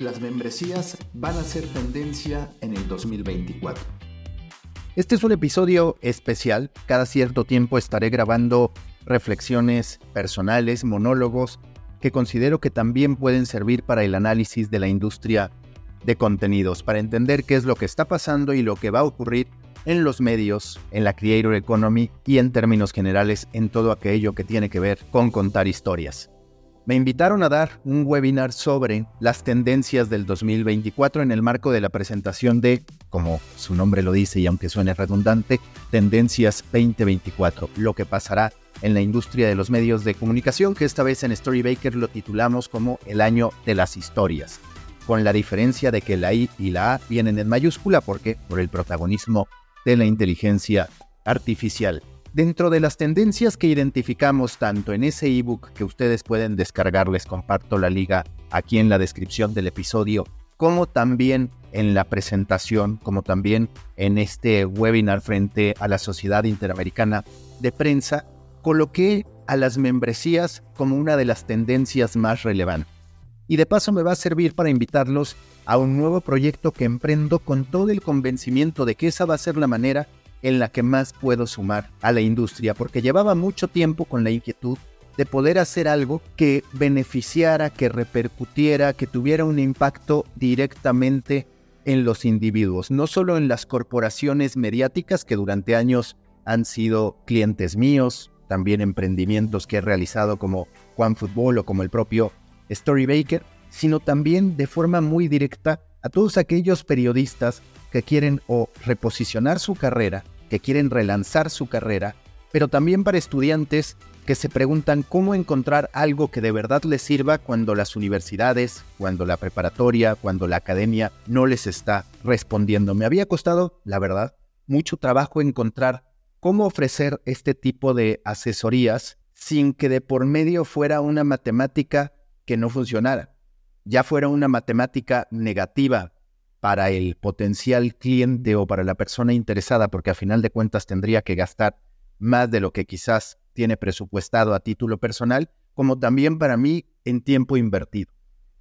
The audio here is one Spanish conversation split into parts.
Las membresías van a ser tendencia en el 2024. Este es un episodio especial. Cada cierto tiempo estaré grabando reflexiones personales, monólogos, que considero que también pueden servir para el análisis de la industria de contenidos, para entender qué es lo que está pasando y lo que va a ocurrir en los medios, en la creator economy y en términos generales en todo aquello que tiene que ver con contar historias. Me invitaron a dar un webinar sobre las tendencias del 2024 en el marco de la presentación de, como su nombre lo dice y aunque suene redundante, Tendencias 2024, lo que pasará en la industria de los medios de comunicación, que esta vez en Storybaker lo titulamos como el año de las historias, con la diferencia de que la I y la A vienen en mayúscula porque por el protagonismo de la inteligencia artificial. Dentro de las tendencias que identificamos tanto en ese ebook que ustedes pueden descargar, les comparto la liga aquí en la descripción del episodio, como también en la presentación, como también en este webinar frente a la Sociedad Interamericana de Prensa, coloqué a las membresías como una de las tendencias más relevantes. Y de paso me va a servir para invitarlos a un nuevo proyecto que emprendo con todo el convencimiento de que esa va a ser la manera en la que más puedo sumar a la industria, porque llevaba mucho tiempo con la inquietud de poder hacer algo que beneficiara, que repercutiera, que tuviera un impacto directamente en los individuos, no solo en las corporaciones mediáticas que durante años han sido clientes míos, también emprendimientos que he realizado como Juan Fútbol o como el propio Storybaker, sino también de forma muy directa a todos aquellos periodistas que quieren o reposicionar su carrera, que quieren relanzar su carrera, pero también para estudiantes que se preguntan cómo encontrar algo que de verdad les sirva cuando las universidades, cuando la preparatoria, cuando la academia no les está respondiendo. Me había costado, la verdad, mucho trabajo encontrar cómo ofrecer este tipo de asesorías sin que de por medio fuera una matemática que no funcionara, ya fuera una matemática negativa para el potencial cliente o para la persona interesada, porque a final de cuentas tendría que gastar más de lo que quizás tiene presupuestado a título personal, como también para mí en tiempo invertido.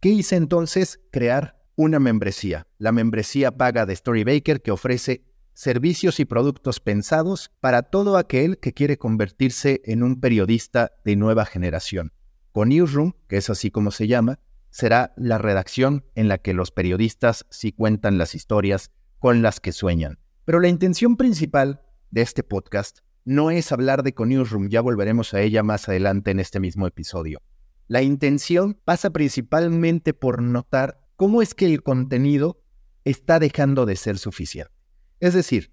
¿Qué hice entonces? Crear una membresía, la membresía paga de Storybaker que ofrece servicios y productos pensados para todo aquel que quiere convertirse en un periodista de nueva generación. Con Newsroom, que es así como se llama, será la redacción en la que los periodistas sí cuentan las historias con las que sueñan. Pero la intención principal de este podcast no es hablar de Newsroom, ya volveremos a ella más adelante en este mismo episodio. La intención pasa principalmente por notar cómo es que el contenido está dejando de ser suficiente. Es decir,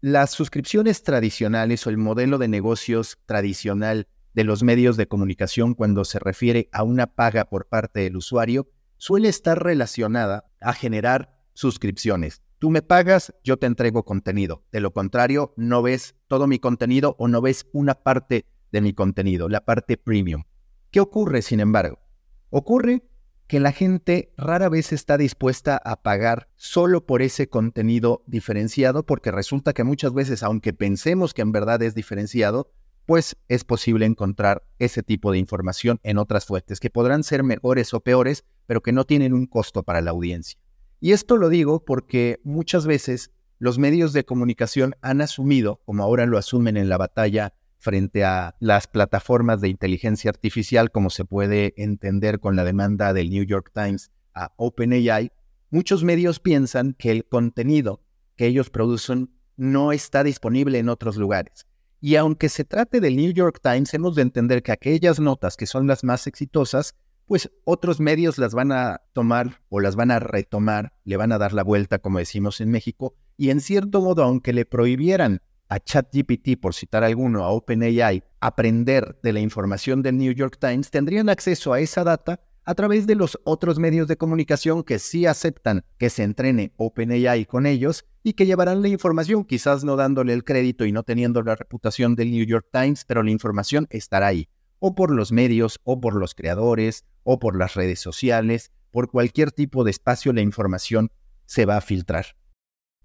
las suscripciones tradicionales o el modelo de negocios tradicional de los medios de comunicación cuando se refiere a una paga por parte del usuario suele estar relacionada a generar suscripciones. Tú me pagas, yo te entrego contenido. De lo contrario, no ves todo mi contenido o no ves una parte de mi contenido, la parte premium. ¿Qué ocurre, sin embargo? Ocurre que la gente rara vez está dispuesta a pagar solo por ese contenido diferenciado, porque resulta que muchas veces, aunque pensemos que en verdad es diferenciado, pues es posible encontrar ese tipo de información en otras fuentes que podrán ser mejores o peores, pero que no tienen un costo para la audiencia. Y esto lo digo porque muchas veces los medios de comunicación han asumido, como ahora lo asumen en la batalla frente a las plataformas de inteligencia artificial, como se puede entender con la demanda del New York Times a OpenAI, muchos medios piensan que el contenido que ellos producen no está disponible en otros lugares y aunque se trate del New York Times, hemos de entender que aquellas notas que son las más exitosas, pues otros medios las van a tomar o las van a retomar, le van a dar la vuelta, como decimos en México, y en cierto modo, aunque le prohibieran a ChatGPT, por citar alguno, a OpenAI, aprender de la información del New York Times, tendrían acceso a esa data a través de los otros medios de comunicación que sí aceptan que se entrene OpenAI con ellos y que llevarán la información, quizás no dándole el crédito y no teniendo la reputación del New York Times, pero la información estará ahí, o por los medios, o por los creadores, o por las redes sociales, por cualquier tipo de espacio la información se va a filtrar.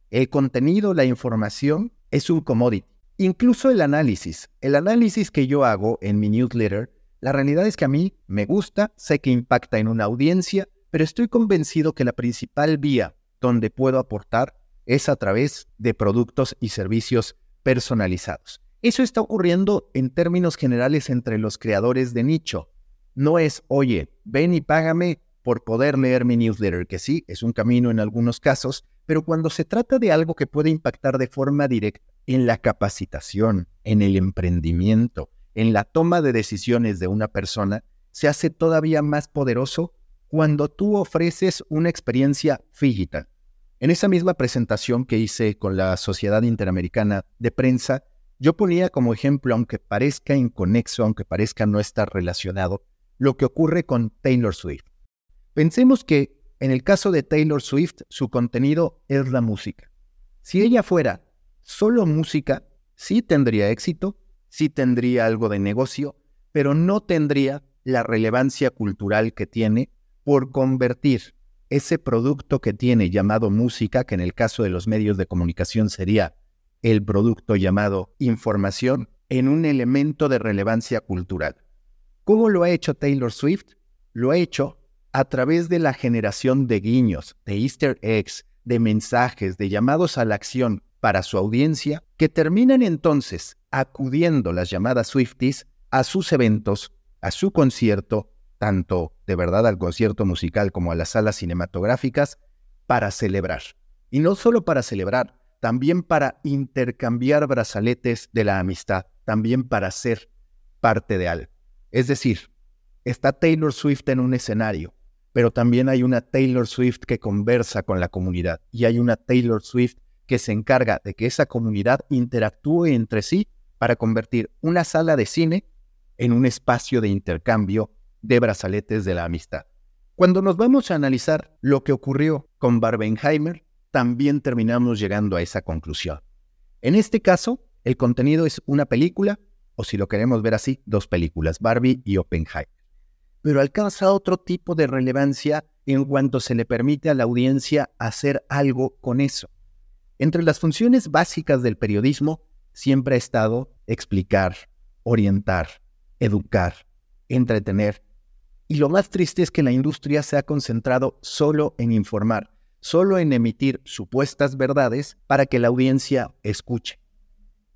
El contenido, la información, es un commodity. Incluso el análisis. El análisis que yo hago en mi newsletter la realidad es que a mí me gusta, sé que impacta en una audiencia, pero estoy convencido que la principal vía donde puedo aportar es a través de productos y servicios personalizados. Eso está ocurriendo en términos generales entre los creadores de nicho. No es, oye, ven y págame por poder leer mi newsletter, que sí, es un camino en algunos casos, pero cuando se trata de algo que puede impactar de forma directa en la capacitación, en el emprendimiento, en la toma de decisiones de una persona, se hace todavía más poderoso cuando tú ofreces una experiencia digital. En esa misma presentación que hice con la Sociedad Interamericana de Prensa, yo ponía como ejemplo, aunque parezca inconexo, aunque parezca no estar relacionado, lo que ocurre con Taylor Swift. Pensemos que en el caso de Taylor Swift, su contenido es la música. Si ella fuera solo música, sí tendría éxito, sí tendría algo de negocio, pero no tendría la relevancia cultural que tiene por convertir ese producto que tiene llamado música, que en el caso de los medios de comunicación sería el producto llamado información, en un elemento de relevancia cultural. ¿Cómo lo ha hecho Taylor Swift? Lo ha hecho a través de la generación de guiños, de easter eggs, de mensajes, de llamados a la acción para su audiencia, que terminan entonces acudiendo las llamadas Swifties a sus eventos, a su concierto, tanto de verdad al concierto musical como a las salas cinematográficas, para celebrar. Y no solo para celebrar, también para intercambiar brazaletes de la amistad, también para ser parte de algo. Es decir, está Taylor Swift en un escenario, pero también hay una Taylor Swift que conversa con la comunidad y hay una Taylor Swift que se encarga de que esa comunidad interactúe entre sí para convertir una sala de cine en un espacio de intercambio de brazaletes de la amistad. Cuando nos vamos a analizar lo que ocurrió con Barbenheimer, también terminamos llegando a esa conclusión. En este caso, el contenido es una película, o si lo queremos ver así, dos películas, Barbie y Oppenheimer. Pero alcanza otro tipo de relevancia en cuanto se le permite a la audiencia hacer algo con eso. Entre las funciones básicas del periodismo siempre ha estado explicar, orientar, educar, entretener. Y lo más triste es que la industria se ha concentrado solo en informar solo en emitir supuestas verdades para que la audiencia escuche.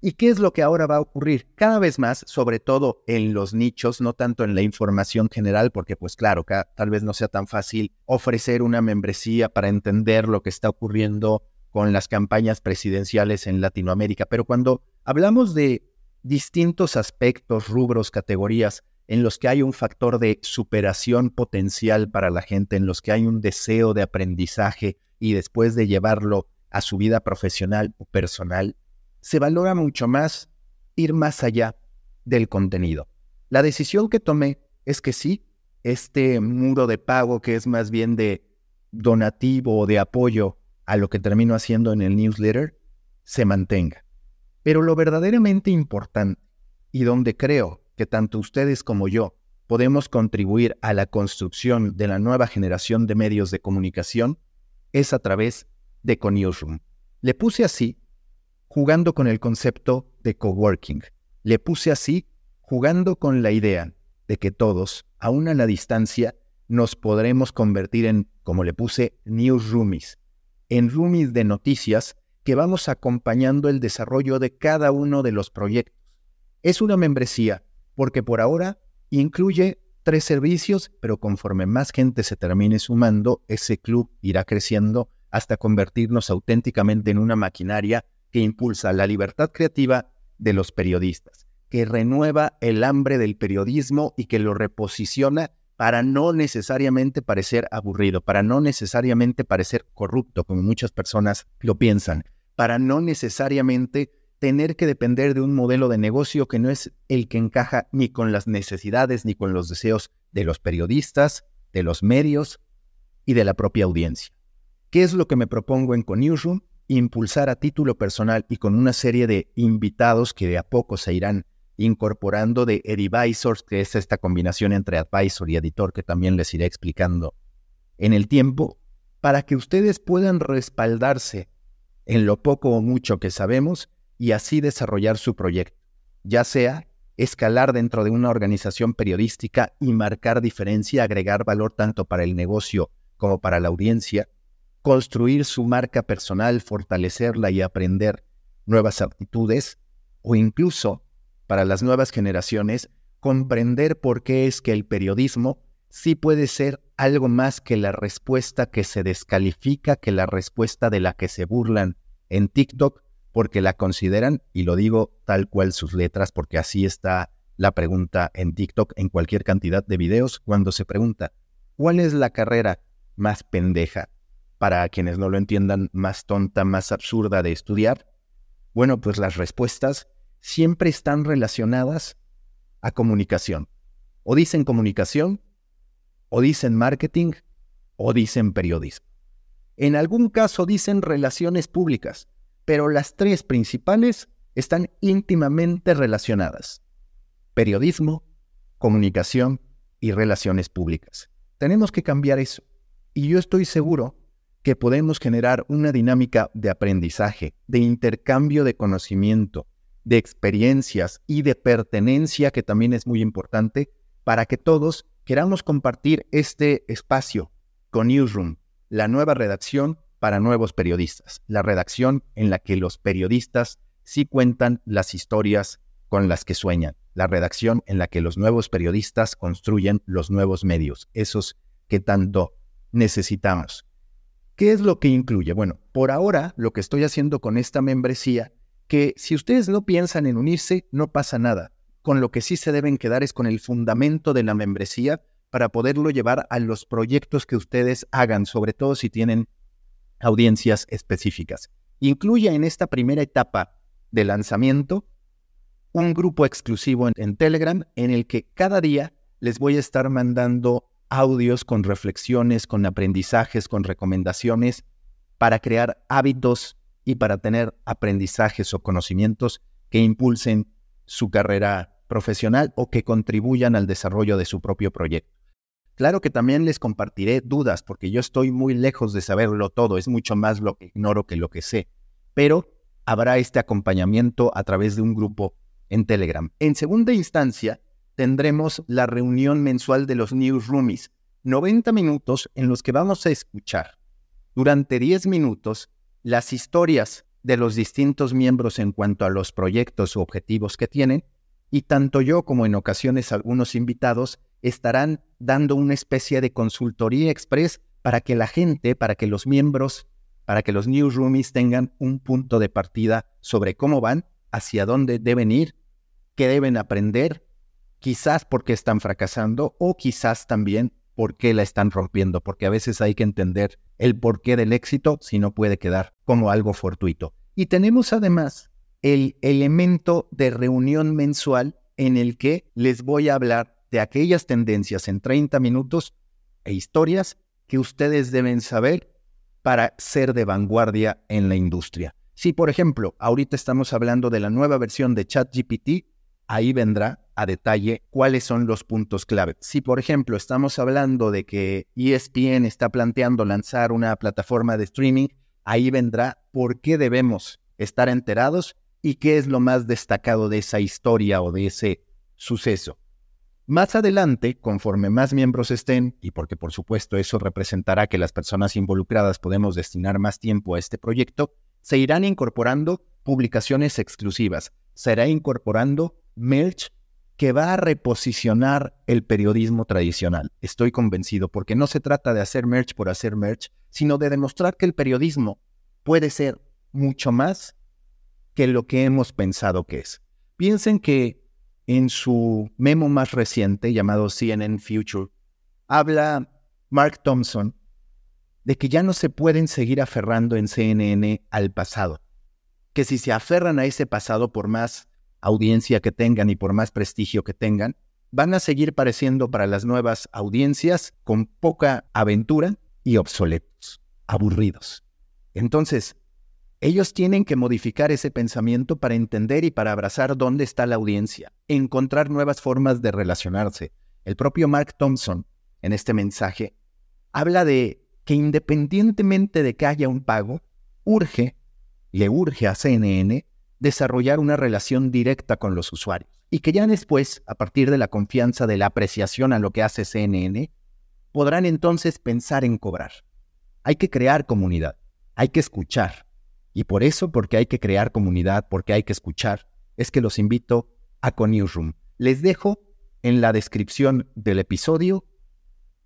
¿Y qué es lo que ahora va a ocurrir? Cada vez más, sobre todo en los nichos, no tanto en la información general, porque pues claro, tal vez no sea tan fácil ofrecer una membresía para entender lo que está ocurriendo con las campañas presidenciales en Latinoamérica, pero cuando hablamos de distintos aspectos, rubros, categorías, en los que hay un factor de superación potencial para la gente, en los que hay un deseo de aprendizaje y después de llevarlo a su vida profesional o personal, se valora mucho más ir más allá del contenido. La decisión que tomé es que sí, este muro de pago que es más bien de donativo o de apoyo a lo que termino haciendo en el newsletter, se mantenga. Pero lo verdaderamente importante y donde creo que tanto ustedes como yo podemos contribuir a la construcción de la nueva generación de medios de comunicación es a través de CoNewsroom. Le puse así jugando con el concepto de coworking. Le puse así jugando con la idea de que todos, aún a la distancia, nos podremos convertir en, como le puse, newsroomies, en roomies de noticias que vamos acompañando el desarrollo de cada uno de los proyectos. Es una membresía porque por ahora incluye tres servicios, pero conforme más gente se termine sumando, ese club irá creciendo hasta convertirnos auténticamente en una maquinaria que impulsa la libertad creativa de los periodistas, que renueva el hambre del periodismo y que lo reposiciona para no necesariamente parecer aburrido, para no necesariamente parecer corrupto, como muchas personas lo piensan, para no necesariamente tener que depender de un modelo de negocio que no es el que encaja ni con las necesidades ni con los deseos de los periodistas, de los medios y de la propia audiencia. ¿Qué es lo que me propongo en ConNewsroom? Impulsar a título personal y con una serie de invitados que de a poco se irán incorporando de Edivisors, que es esta combinación entre advisor y editor que también les iré explicando en el tiempo, para que ustedes puedan respaldarse en lo poco o mucho que sabemos y así desarrollar su proyecto, ya sea escalar dentro de una organización periodística y marcar diferencia, agregar valor tanto para el negocio como para la audiencia, construir su marca personal, fortalecerla y aprender nuevas aptitudes, o incluso para las nuevas generaciones, comprender por qué es que el periodismo sí puede ser algo más que la respuesta que se descalifica, que la respuesta de la que se burlan en TikTok, porque la consideran, y lo digo tal cual sus letras, porque así está la pregunta en TikTok, en cualquier cantidad de videos, cuando se pregunta, ¿cuál es la carrera más pendeja? Para quienes no lo entiendan, más tonta, más absurda de estudiar. Bueno, pues las respuestas siempre están relacionadas a comunicación. O dicen comunicación, o dicen marketing, o dicen periodismo. En algún caso dicen relaciones públicas, pero las tres principales están íntimamente relacionadas periodismo, comunicación y relaciones públicas. Tenemos que cambiar eso. Y yo estoy seguro que podemos generar una dinámica de aprendizaje, de intercambio de conocimiento, de experiencias y de pertenencia, que también es muy importante, para que todos queramos compartir este espacio con Newsroom, la nueva redacción para nuevos periodistas, la redacción en la que los periodistas sí cuentan las historias con las que sueñan la redacción en la que los nuevos periodistas construyen los nuevos medios, esos que tanto necesitamos. ¿Qué es lo que incluye? Bueno, por ahora lo que estoy haciendo con esta membresía, que si ustedes no piensan en unirse, no pasa nada. Con lo que sí se deben quedar es con el fundamento de la membresía para poderlo llevar a los proyectos que ustedes hagan, sobre todo si tienen audiencias específicas. Incluye en esta primera etapa de lanzamiento un grupo exclusivo en, Telegram en el que cada día les voy a estar mandando audios con reflexiones, con aprendizajes, con recomendaciones para crear hábitos y para tener aprendizajes o conocimientos que impulsen su carrera profesional o que contribuyan al desarrollo de su propio proyecto. Claro que también les compartiré dudas porque yo estoy muy lejos de saberlo todo, es mucho más lo que ignoro que lo que sé, pero habrá este acompañamiento a través de un grupo en Telegram. En segunda instancia, tendremos la reunión mensual de los newsroomies, 90 minutos en los que vamos a escuchar durante 10 minutos las historias de los distintos miembros en cuanto a los proyectos u objetivos que tienen, y tanto yo como en ocasiones algunos invitados estarán dando una especie de consultoría express para que la gente, para que los miembros, para que los newsroomies tengan un punto de partida sobre cómo van, hacia dónde deben ir que deben aprender, quizás porque están fracasando o quizás también porque la están rompiendo, porque a veces hay que entender el porqué del éxito si no puede quedar como algo fortuito. Y tenemos además el elemento de reunión mensual en el que les voy a hablar de aquellas tendencias en 30 minutos e historias que ustedes deben saber para ser de vanguardia en la industria. Si, por ejemplo, ahorita estamos hablando de la nueva versión de ChatGPT, ahí vendrá a detalle cuáles son los puntos clave. Si, por ejemplo, estamos hablando de que ESPN está planteando lanzar una plataforma de streaming, ahí vendrá por qué debemos estar enterados y qué es lo más destacado de esa historia o de ese suceso. Más adelante, conforme más miembros estén, y porque por supuesto eso representará que las personas involucradas podemos destinar más tiempo a este proyecto, se irán incorporando publicaciones exclusivas, se irá incorporando merch que va a reposicionar el periodismo tradicional. Estoy convencido, porque no se trata de hacer merch por hacer merch, sino de demostrar que el periodismo puede ser mucho más que lo que hemos pensado que es. Piensen que en su memo más reciente llamado CNN Future, habla Mark Thompson de que ya no se pueden seguir aferrando en CNN al pasado, que si se aferran a ese pasado por más audiencia que tengan y por más prestigio que tengan, van a seguir pareciendo para las nuevas audiencias con poca aventura y obsoletos, aburridos. Entonces, ellos tienen que modificar ese pensamiento para entender y para abrazar dónde está la audiencia, encontrar nuevas formas de relacionarse. El propio Mark Thompson, en este mensaje, habla de que independientemente de que haya un pago, urge, le urge a CNN desarrollar una relación directa con los usuarios y que ya después, a partir de la confianza de la apreciación a lo que hace CNN, podrán entonces pensar en cobrar. Hay que crear comunidad, hay que escuchar. Y por eso, porque hay que crear comunidad, porque hay que escuchar, es que los invito a CoNewsroom. Les dejo en la descripción del episodio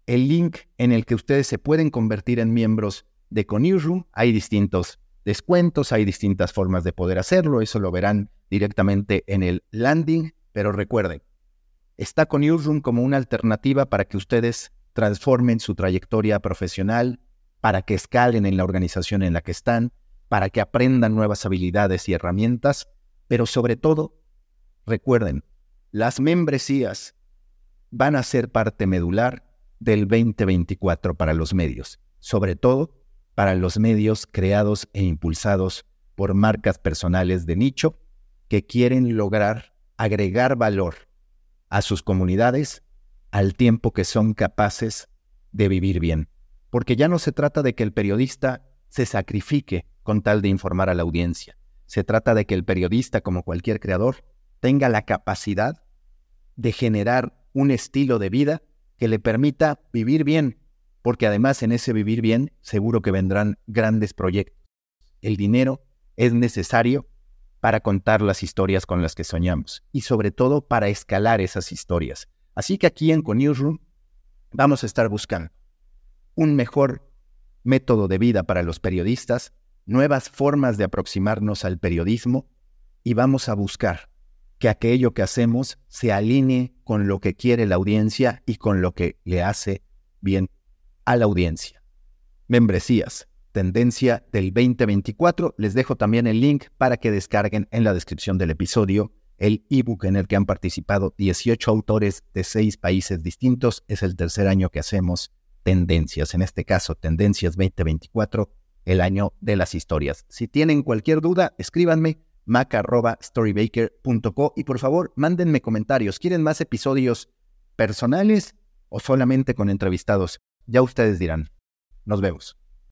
el link en el que ustedes se pueden convertir en miembros de CoNewsroom. Hay distintos descuentos, hay distintas formas de poder hacerlo, eso lo verán directamente en el landing, pero recuerden, está CoNewsroom como una alternativa para que ustedes transformen su trayectoria profesional, para que escalen en la organización en la que están, para que aprendan nuevas habilidades y herramientas, pero sobre todo, recuerden, las membresías van a ser parte medular del 2024 para los medios, sobre todo para los medios creados e impulsados por marcas personales de nicho que quieren lograr agregar valor a sus comunidades al tiempo que son capaces de vivir bien. Porque ya no se trata de que el periodista se sacrifique con tal de informar a la audiencia. Se trata de que el periodista, como cualquier creador, tenga la capacidad de generar un estilo de vida que le permita vivir bien, porque además en ese vivir bien seguro que vendrán grandes proyectos. El dinero es necesario para contar las historias con las que soñamos y sobre todo para escalar esas historias. Así que aquí en CoNewsroom vamos a estar buscando un mejor método de vida para los periodistas, nuevas formas de aproximarnos al periodismo y vamos a buscar que aquello que hacemos se alinee con lo que quiere la audiencia y con lo que le hace bien a la audiencia. Membresías, tendencia del 2024. Les dejo también el link para que descarguen en la descripción del episodio el ebook en el que han participado 18 autores de 6 países distintos. Es el tercer año que hacemos tendencias, en este caso Tendencias 2024, el año de las historias. Si tienen cualquier duda, escríbanme mac.storybaker.co y por favor mándenme comentarios. ¿Quieren más episodios personales o solamente con entrevistados? Ya ustedes dirán. Nos vemos.